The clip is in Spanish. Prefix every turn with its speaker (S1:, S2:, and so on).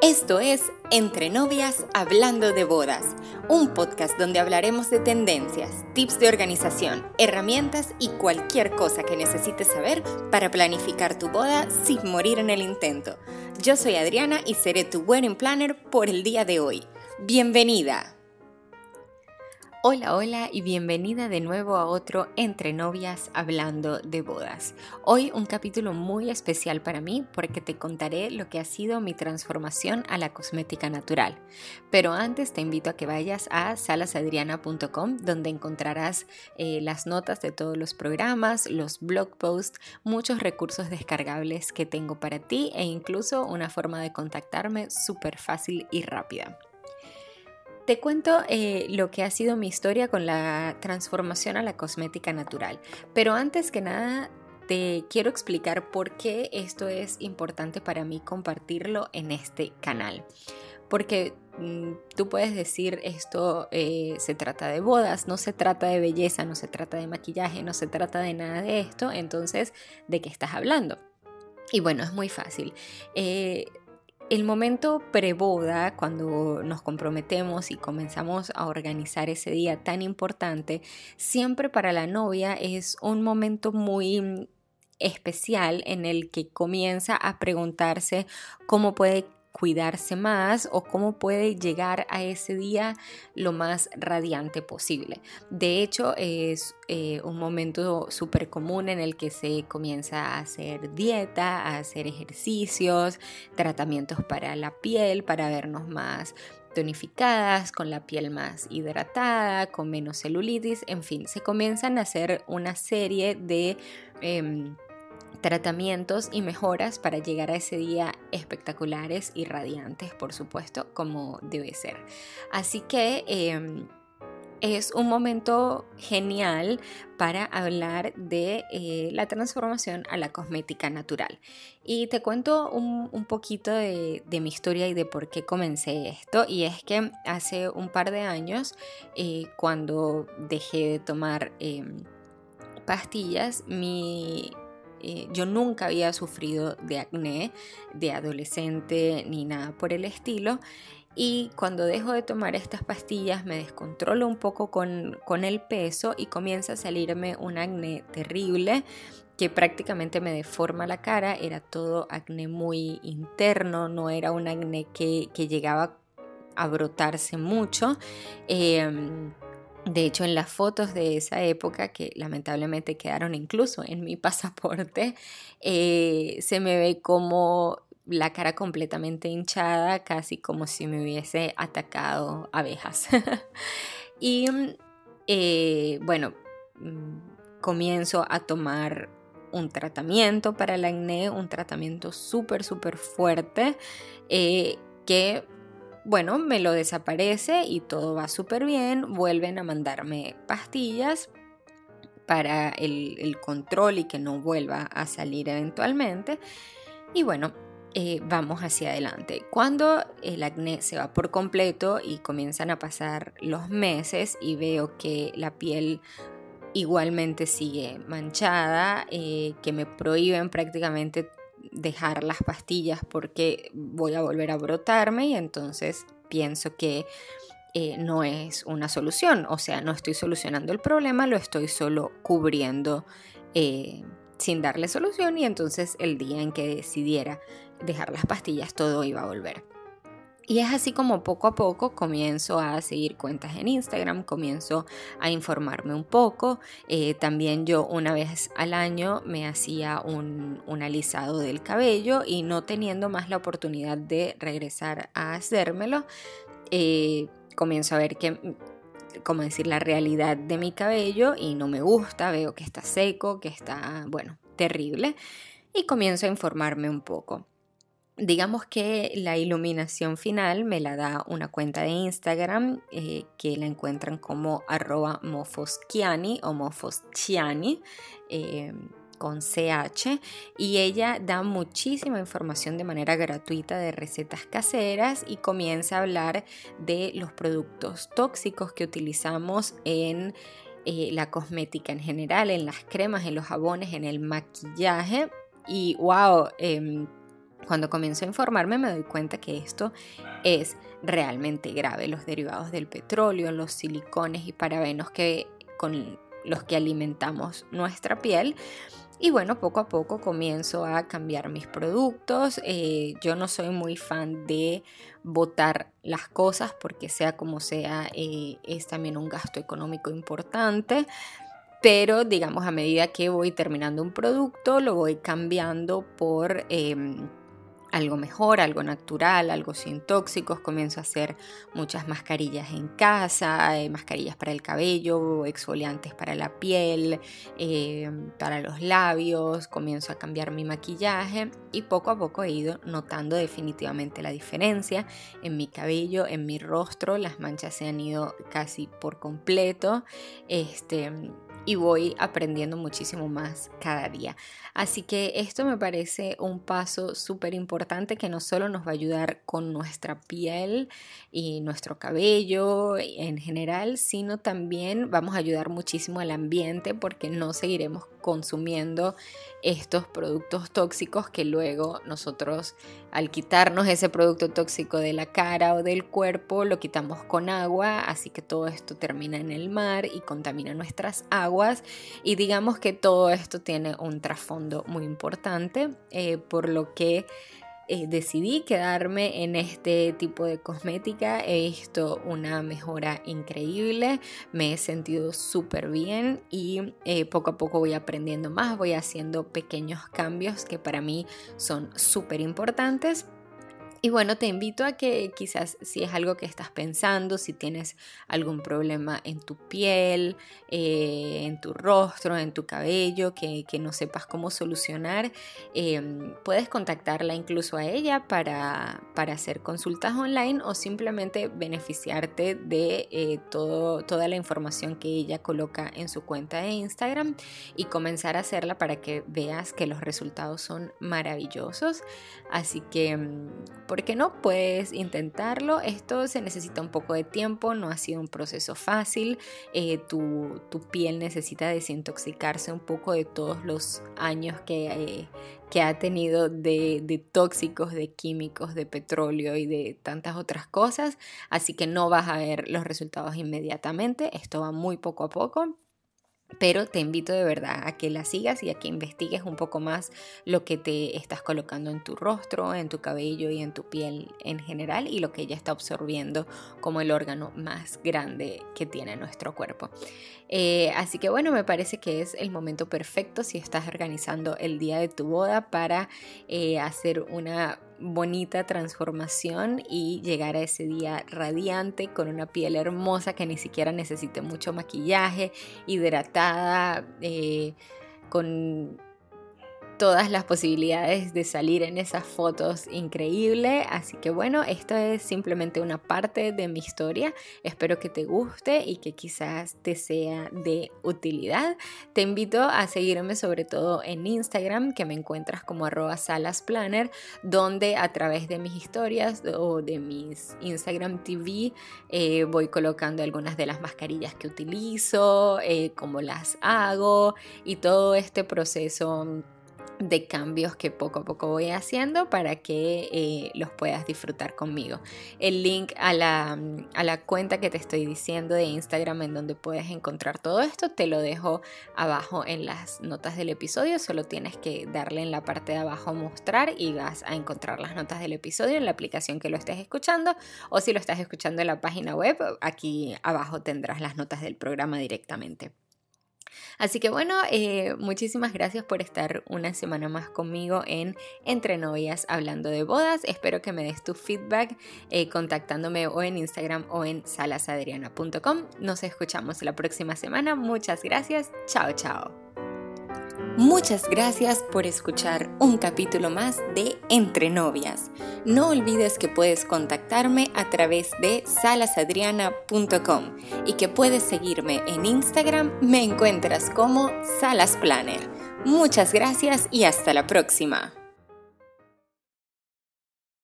S1: Esto es Entre novias hablando de bodas, un podcast donde hablaremos de tendencias, tips de organización, herramientas y cualquier cosa que necesites saber para planificar tu boda sin morir en el intento. Yo soy Adriana y seré tu wedding planner por el día de hoy. Bienvenida. Hola, hola y bienvenida de nuevo a otro Entre novias hablando de bodas. Hoy un capítulo muy especial para mí porque te contaré lo que ha sido mi transformación a la cosmética natural. Pero antes te invito a que vayas a salasadriana.com donde encontrarás eh, las notas de todos los programas, los blog posts, muchos recursos descargables que tengo para ti e incluso una forma de contactarme súper fácil y rápida. Te cuento eh, lo que ha sido mi historia con la transformación a la cosmética natural, pero antes que nada te quiero explicar por qué esto es importante para mí compartirlo en este canal. Porque mm, tú puedes decir esto eh, se trata de bodas, no se trata de belleza, no se trata de maquillaje, no se trata de nada de esto, entonces, ¿de qué estás hablando? Y bueno, es muy fácil. Eh, el momento preboda, cuando nos comprometemos y comenzamos a organizar ese día tan importante, siempre para la novia es un momento muy especial en el que comienza a preguntarse cómo puede cuidarse más o cómo puede llegar a ese día lo más radiante posible. De hecho, es eh, un momento súper común en el que se comienza a hacer dieta, a hacer ejercicios, tratamientos para la piel, para vernos más tonificadas, con la piel más hidratada, con menos celulitis, en fin, se comienzan a hacer una serie de... Em, tratamientos y mejoras para llegar a ese día espectaculares y radiantes, por supuesto, como debe ser. Así que em, es un momento genial para hablar de eh, la transformación a la cosmética natural. Y te cuento un, poquito de, mi historia y de por qué comencé esto. Y es que hace un par de años, eh, cuando dejé de tomar em, pastillas, mi eh, yo nunca había sufrido de acné de adolescente ni nada por el estilo. Y cuando dejo de tomar estas pastillas me descontrolo un poco con, con el peso y comienza a salirme un acné terrible que prácticamente me deforma la cara. Era todo acné muy interno, no era un acné que, que llegaba a brotarse mucho. Eh, de hecho, en las fotos de esa época, que lamentablemente quedaron incluso en mi pasaporte, eh, se me ve como la cara completamente hinchada, casi como si me hubiese atacado abejas. y eh, bueno, mm, comienzo a tomar un tratamiento para el acné, un tratamiento súper, súper fuerte, eh, que bueno, me lo desaparece y todo va súper bien, vuelven a mandarme pastillas para el, control y que no vuelva a salir eventualmente. Y bueno, eh, vamos hacia adelante. Cuando el acné se va por completo y comienzan a pasar los meses y veo que la piel igualmente sigue manchada, eh, que me prohíben prácticamente dejar las pastillas porque voy a volver a brotarme y entonces pienso que eh, no es una solución. O sea, no estoy solucionando el problema, lo estoy solo cubriendo eh, sin darle solución y entonces el día en que decidiera dejar las pastillas todo iba a volver. Y es así como poco a poco comienzo a seguir cuentas en Instagram, comienzo a informarme un poco. Eh, también yo una vez al año me hacía un, alisado del cabello y no teniendo más la oportunidad de regresar a hacérmelo, eh, comienzo a ver que como decir, la realidad de mi cabello y no me gusta, veo que está seco, que está, bueno, terrible y comienzo a informarme un poco. Digamos que la iluminación final me la da una cuenta de Instagram eh, que la encuentran como arroba mofoschiani o mofoschiani. Eh, con CH y ella da muchísima información de manera gratuita de recetas caseras y comienza a hablar de los productos tóxicos que utilizamos en eh, la cosmética en general, en las cremas, en los jabones, en el maquillaje y wow, Cuando comienzo a informarme me doy cuenta que esto es realmente grave. Los derivados del petróleo, los silicones y parabenos que con los que alimentamos nuestra piel. Y bueno, poco a poco comienzo a cambiar mis productos. Eh, yo no soy muy fan de botar las cosas porque sea como sea, eh, es también un gasto económico importante. Pero digamos, a medida que voy terminando un producto, lo voy cambiando por... Em, algo mejor, algo natural, algo sin tóxicos. Comienzo a hacer muchas mascarillas en casa, eh, mascarillas para el cabello, exfoliantes para la piel, eh, para los labios. Comienzo a cambiar mi maquillaje y poco a poco he ido notando definitivamente la diferencia en mi cabello, en mi rostro. Las manchas se han ido casi por completo. Este, y voy aprendiendo muchísimo más cada día. Así que esto me parece un paso súper importante que no solo nos va a ayudar con nuestra piel y nuestro cabello en general, sino también vamos a ayudar muchísimo al ambiente porque no seguiremos consumiendo estos productos tóxicos que luego nosotros al quitarnos ese producto tóxico de la cara o del cuerpo lo quitamos con agua, así que todo esto termina en el mar y contamina nuestras aguas y digamos que todo esto tiene un trasfondo muy importante, eh, por lo que eh, decidí quedarme en este tipo de cosmética. He visto una mejora increíble, me he sentido súper bien y eh, poco a poco voy aprendiendo más, voy haciendo pequeños cambios que para mí son súper importantes y bueno, te invito a que quizás si es algo que estás pensando, si tienes algún problema en tu piel, eh, en tu rostro, en tu cabello, que, no sepas cómo solucionar, em, puedes contactarla incluso a ella para, hacer consultas online o simplemente beneficiarte de eh, todo, toda la información que ella coloca en su cuenta de Instagram y comenzar a hacerla para que veas que los resultados son maravillosos. Así que em, ¿Por qué no? Puedes intentarlo. Esto se necesita un poco de tiempo, no ha sido un proceso fácil. Eh, tu, piel necesita desintoxicarse un poco de todos los años que, eh, que ha tenido de, de, tóxicos, de químicos, de petróleo y de tantas otras cosas. Así que no vas a ver los resultados inmediatamente. Esto va muy poco a poco pero te invito de verdad a que la sigas y a que investigues un poco más lo que te estás colocando en tu rostro, en tu cabello y en tu piel en general y lo que ella está absorbiendo como el órgano más grande que tiene nuestro cuerpo. Eh, así que bueno, me parece que es el momento perfecto si estás organizando el día de tu boda para eh, hacer una bonita transformación y llegar a ese día radiante con una piel hermosa que ni siquiera necesite mucho maquillaje, hidratada, eh, con todas las posibilidades de salir en esas fotos increíble. Así que bueno, esto es simplemente una parte de mi historia. Espero que te guste y que quizás te sea de utilidad. Te invito a seguirme sobre todo en Instagram, que me encuentras como arroba salasplanner, donde a través de mis historias o de mis Instagram TV eh, voy colocando algunas de las mascarillas que utilizo, eh, cómo las hago y todo este proceso de cambios que poco a poco voy haciendo para que eh, los puedas disfrutar conmigo. El link a la, a la, cuenta que te estoy diciendo de Instagram en donde puedes encontrar todo esto te lo dejo abajo en las notas del episodio. Solo tienes que darle en la parte de abajo mostrar y vas a encontrar las notas del episodio en la aplicación que lo estés escuchando o si lo estás escuchando en la página web, aquí abajo tendrás las notas del programa directamente. Así que bueno, eh, muchísimas gracias por estar una semana más conmigo en Entre Novias hablando de bodas. Espero que me des tu feedback eh, contactándome o en Instagram o en salasadriana.com. Nos escuchamos la próxima semana. Muchas gracias. Chao, chao. Muchas gracias por escuchar un capítulo más de Entre Novias. No olvides que puedes contactarme a través de salasadriana.com y que puedes seguirme en Instagram, me encuentras como Salas Planner. Muchas gracias y hasta la próxima.